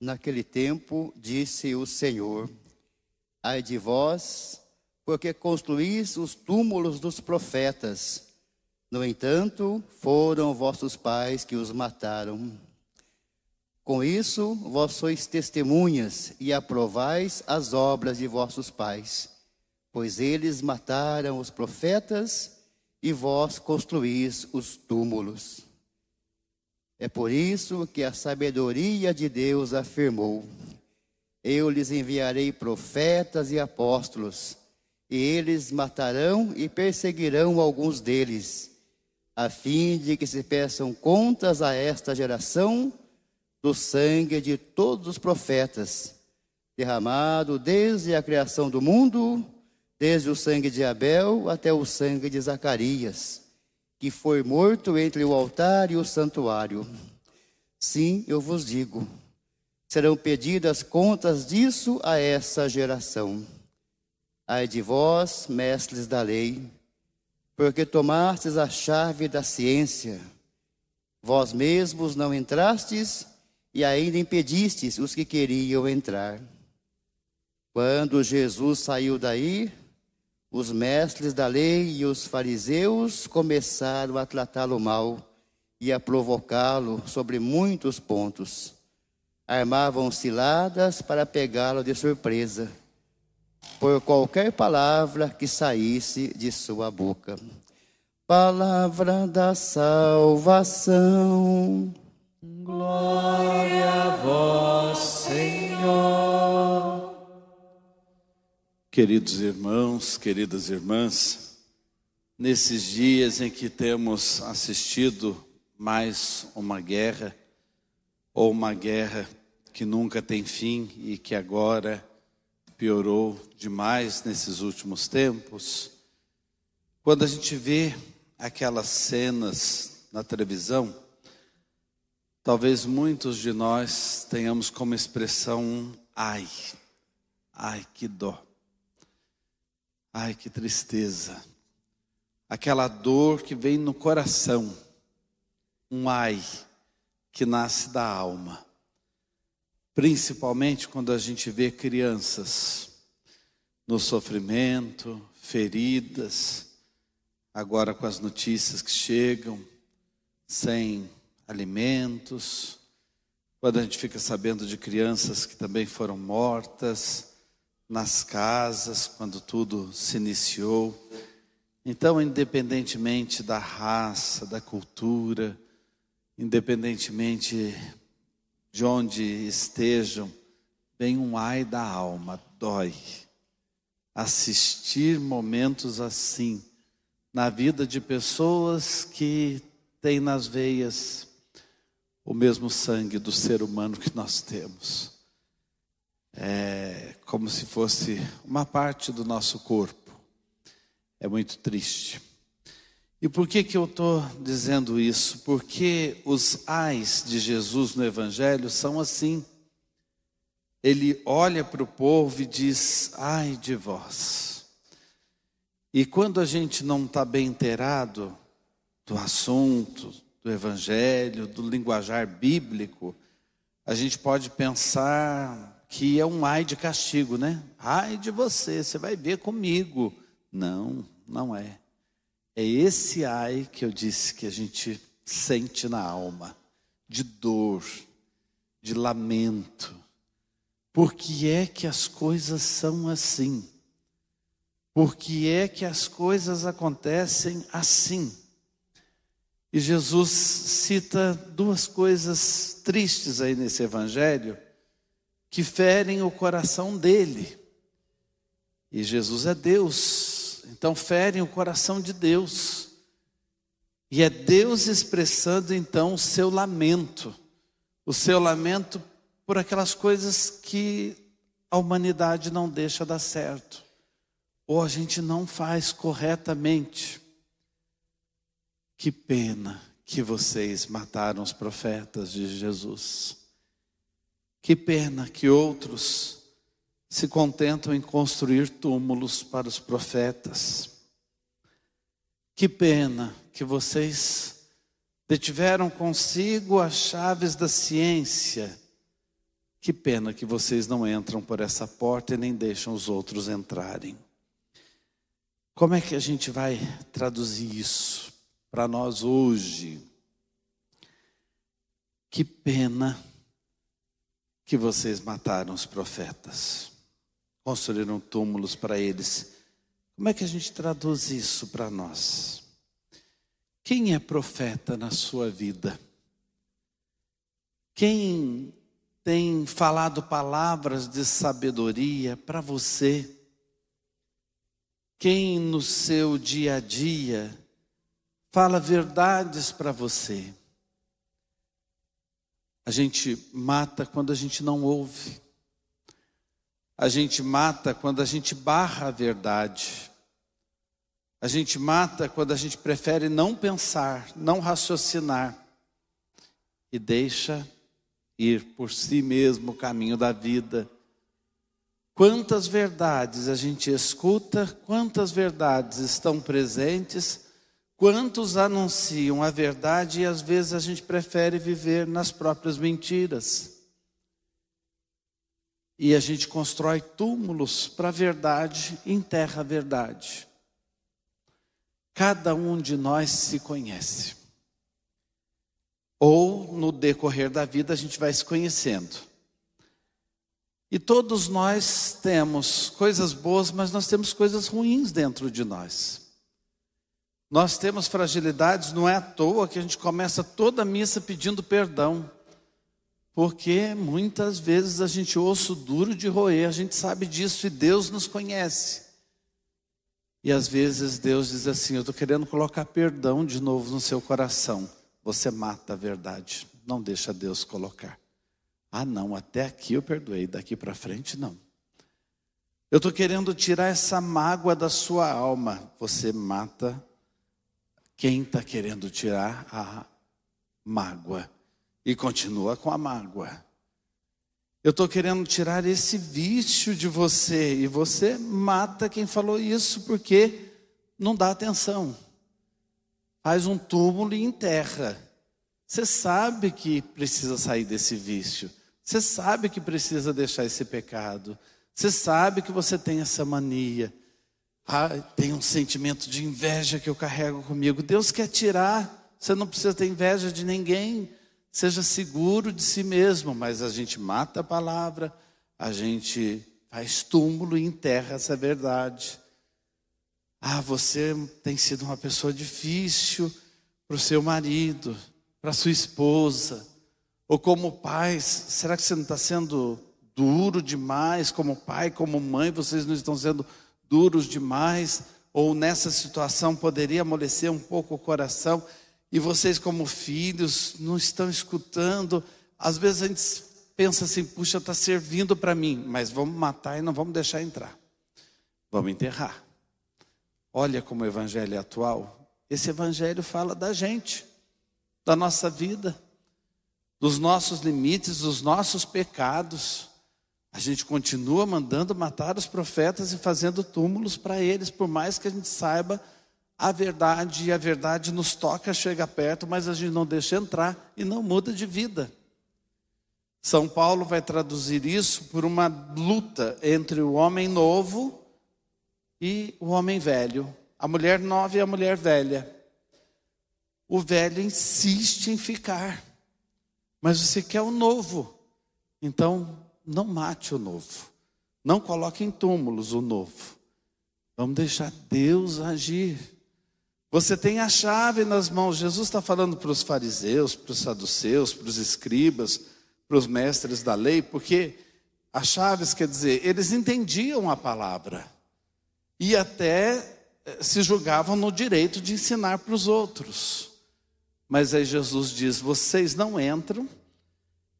Naquele tempo, disse o Senhor: Ai de vós, porque construís os túmulos dos profetas. No entanto, foram vossos pais que os mataram. Com isso, vós sois testemunhas e aprovais as obras de vossos pais, pois eles mataram os profetas e vós construís os túmulos. É por isso que a sabedoria de Deus afirmou: Eu lhes enviarei profetas e apóstolos, e eles matarão e perseguirão alguns deles, a fim de que se peçam contas a esta geração do sangue de todos os profetas, derramado desde a criação do mundo, desde o sangue de Abel até o sangue de Zacarias que foi morto entre o altar e o santuário. Sim, eu vos digo, serão pedidas contas disso a essa geração. Ai de vós, mestres da lei, porque tomastes a chave da ciência. Vós mesmos não entrastes e ainda impedistes os que queriam entrar. Quando Jesus saiu daí, os mestres da lei e os fariseus começaram a tratá-lo mal e a provocá-lo sobre muitos pontos. Armavam ciladas para pegá-lo de surpresa, por qualquer palavra que saísse de sua boca. Palavra da salvação. Glória a vós, Queridos irmãos, queridas irmãs, nesses dias em que temos assistido mais uma guerra, ou uma guerra que nunca tem fim e que agora piorou demais nesses últimos tempos, quando a gente vê aquelas cenas na televisão, talvez muitos de nós tenhamos como expressão ai, ai que dó. Ai, que tristeza. Aquela dor que vem no coração. Um ai que nasce da alma. Principalmente quando a gente vê crianças no sofrimento, feridas, agora com as notícias que chegam, sem alimentos, quando a gente fica sabendo de crianças que também foram mortas, nas casas, quando tudo se iniciou. Então, independentemente da raça, da cultura, independentemente de onde estejam, vem um ai da alma, dói. Assistir momentos assim na vida de pessoas que têm nas veias o mesmo sangue do ser humano que nós temos é como se fosse uma parte do nosso corpo. É muito triste. E por que, que eu estou dizendo isso? Porque os ais de Jesus no Evangelho são assim. Ele olha para o povo e diz: ai de vós. E quando a gente não está bem inteirado do assunto, do Evangelho, do linguajar bíblico, a gente pode pensar que é um ai de castigo, né? Ai de você, você vai ver comigo. Não, não é. É esse ai que eu disse que a gente sente na alma, de dor, de lamento. Por que é que as coisas são assim? Por que é que as coisas acontecem assim? E Jesus cita duas coisas tristes aí nesse evangelho que ferem o coração dele. E Jesus é Deus, então ferem o coração de Deus. E é Deus expressando então o seu lamento, o seu lamento por aquelas coisas que a humanidade não deixa dar certo, ou a gente não faz corretamente. Que pena que vocês mataram os profetas de Jesus. Que pena que outros se contentam em construir túmulos para os profetas. Que pena que vocês detiveram consigo as chaves da ciência. Que pena que vocês não entram por essa porta e nem deixam os outros entrarem. Como é que a gente vai traduzir isso para nós hoje? Que pena que vocês mataram os profetas, construíram túmulos para eles. Como é que a gente traduz isso para nós? Quem é profeta na sua vida? Quem tem falado palavras de sabedoria para você? Quem no seu dia a dia fala verdades para você? A gente mata quando a gente não ouve. A gente mata quando a gente barra a verdade. A gente mata quando a gente prefere não pensar, não raciocinar e deixa ir por si mesmo o caminho da vida. Quantas verdades a gente escuta, quantas verdades estão presentes Quantos anunciam a verdade e às vezes a gente prefere viver nas próprias mentiras? E a gente constrói túmulos para a verdade, enterra a verdade. Cada um de nós se conhece. Ou no decorrer da vida a gente vai se conhecendo. E todos nós temos coisas boas, mas nós temos coisas ruins dentro de nós. Nós temos fragilidades, não é à toa que a gente começa toda a missa pedindo perdão. Porque muitas vezes a gente osso duro de roer, a gente sabe disso e Deus nos conhece. E às vezes Deus diz assim: Eu estou querendo colocar perdão de novo no seu coração. Você mata a verdade, não deixa Deus colocar. Ah, não, até aqui eu perdoei, daqui para frente não. Eu estou querendo tirar essa mágoa da sua alma. Você mata quem está querendo tirar a mágoa e continua com a mágoa. Eu estou querendo tirar esse vício de você e você mata quem falou isso porque não dá atenção. Faz um túmulo e enterra. Você sabe que precisa sair desse vício. Você sabe que precisa deixar esse pecado. Você sabe que você tem essa mania. Ah, tem um sentimento de inveja que eu carrego comigo. Deus quer tirar. Você não precisa ter inveja de ninguém. Seja seguro de si mesmo. Mas a gente mata a palavra, a gente faz túmulo e enterra essa verdade. Ah, você tem sido uma pessoa difícil para o seu marido, para sua esposa, ou como pai, será que você não está sendo duro demais como pai, como mãe? Vocês não estão sendo duros demais, ou nessa situação poderia amolecer um pouco o coração, e vocês, como filhos, não estão escutando. Às vezes a gente pensa assim: puxa, está servindo para mim, mas vamos matar e não vamos deixar entrar, vamos enterrar. Olha como o evangelho é atual. Esse evangelho fala da gente, da nossa vida, dos nossos limites, dos nossos pecados. A gente continua mandando matar os profetas e fazendo túmulos para eles, por mais que a gente saiba a verdade, e a verdade nos toca, chega perto, mas a gente não deixa entrar e não muda de vida. São Paulo vai traduzir isso por uma luta entre o homem novo e o homem velho, a mulher nova e a mulher velha. O velho insiste em ficar, mas você quer o novo, então não mate o novo. Não coloque em túmulos o novo. Vamos deixar Deus agir. Você tem a chave nas mãos. Jesus está falando para os fariseus, para os saduceus, para os escribas, para os mestres da lei, porque As chaves, quer dizer, eles entendiam a palavra e até eh, se julgavam no direito de ensinar para os outros. Mas aí Jesus diz: vocês não entram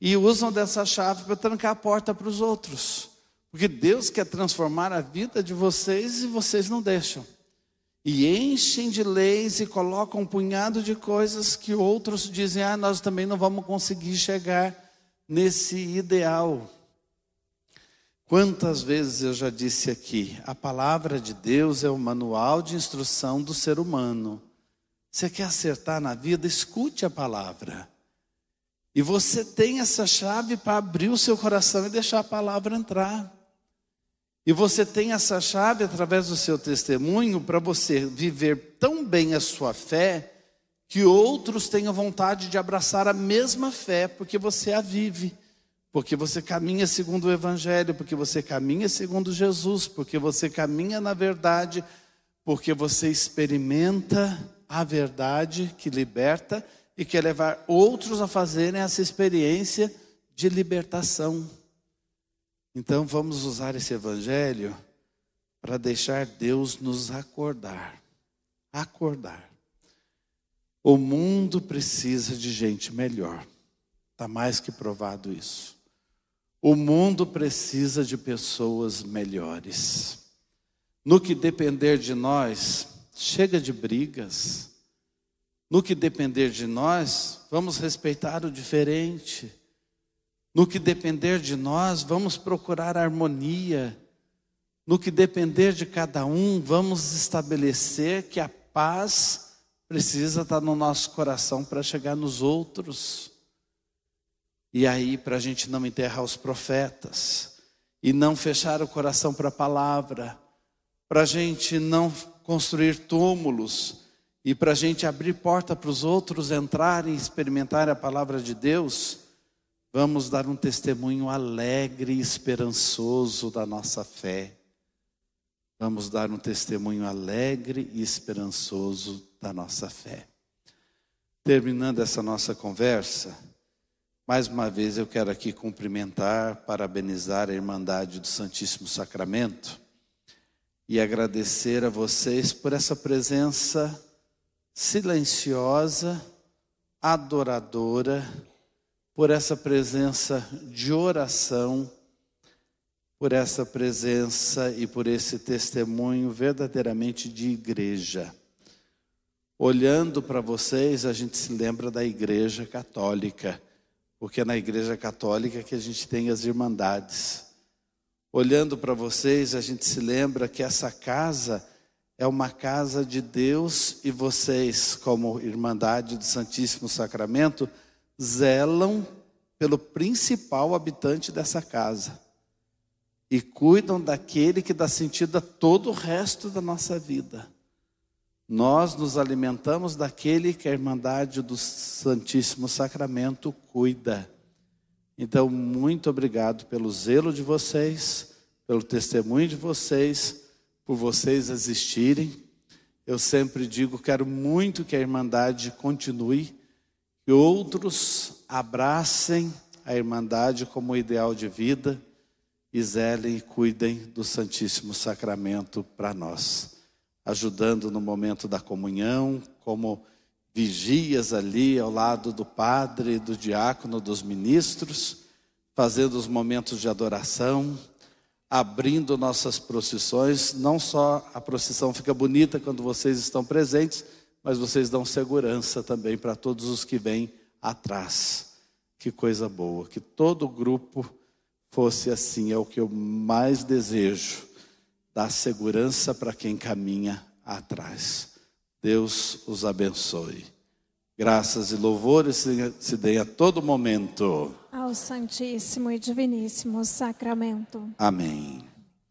e usam dessa chave para trancar a porta para os outros, porque Deus quer transformar a vida de vocês e vocês não deixam. E enchem de leis e colocam um punhado de coisas que outros dizem: ah, nós também não vamos conseguir chegar nesse ideal. Quantas vezes eu já disse aqui, a palavra de Deus é o manual de instrução do ser humano. Você quer acertar na vida? Escute a palavra. E você tem essa chave para abrir o seu coração e deixar a palavra entrar. E você tem essa chave através do seu testemunho para você viver tão bem a sua fé que outros tenham vontade de abraçar a mesma fé, porque você a vive, porque você caminha segundo o Evangelho, porque você caminha segundo Jesus, porque você caminha na verdade, porque você experimenta a verdade que liberta e quer levar outros a fazerem essa experiência de libertação. Então vamos usar esse evangelho para deixar Deus nos acordar. Acordar. O mundo precisa de gente melhor. Está mais que provado isso. O mundo precisa de pessoas melhores. No que depender de nós, chega de brigas. No que depender de nós, vamos respeitar o diferente. No que depender de nós, vamos procurar harmonia. No que depender de cada um, vamos estabelecer que a paz precisa estar no nosso coração para chegar nos outros. E aí, para a gente não enterrar os profetas, e não fechar o coração para a palavra, para a gente não construir túmulos, e para a gente abrir porta para os outros entrarem e experimentar a palavra de Deus, vamos dar um testemunho alegre e esperançoso da nossa fé. Vamos dar um testemunho alegre e esperançoso da nossa fé. Terminando essa nossa conversa, mais uma vez eu quero aqui cumprimentar, parabenizar a Irmandade do Santíssimo Sacramento e agradecer a vocês por essa presença silenciosa, adoradora, por essa presença de oração, por essa presença e por esse testemunho verdadeiramente de igreja. Olhando para vocês, a gente se lembra da Igreja Católica, porque é na Igreja Católica que a gente tem as irmandades. Olhando para vocês, a gente se lembra que essa casa é uma casa de Deus e vocês, como Irmandade do Santíssimo Sacramento, zelam pelo principal habitante dessa casa e cuidam daquele que dá sentido a todo o resto da nossa vida. Nós nos alimentamos daquele que a Irmandade do Santíssimo Sacramento cuida. Então, muito obrigado pelo zelo de vocês, pelo testemunho de vocês, por vocês existirem. Eu sempre digo, quero muito que a Irmandade continue que outros abracem a Irmandade como ideal de vida e zelem e cuidem do Santíssimo Sacramento para nós, ajudando no momento da comunhão, como vigias ali ao lado do padre, do diácono, dos ministros, fazendo os momentos de adoração, abrindo nossas procissões. Não só a procissão fica bonita quando vocês estão presentes, mas vocês dão segurança também para todos os que vêm atrás. Que coisa boa, que todo grupo fosse assim, é o que eu mais desejo, dar segurança para quem caminha atrás. Deus os abençoe. Graças e louvores se deem a todo momento. Ao Santíssimo e Diviníssimo Sacramento. Amém.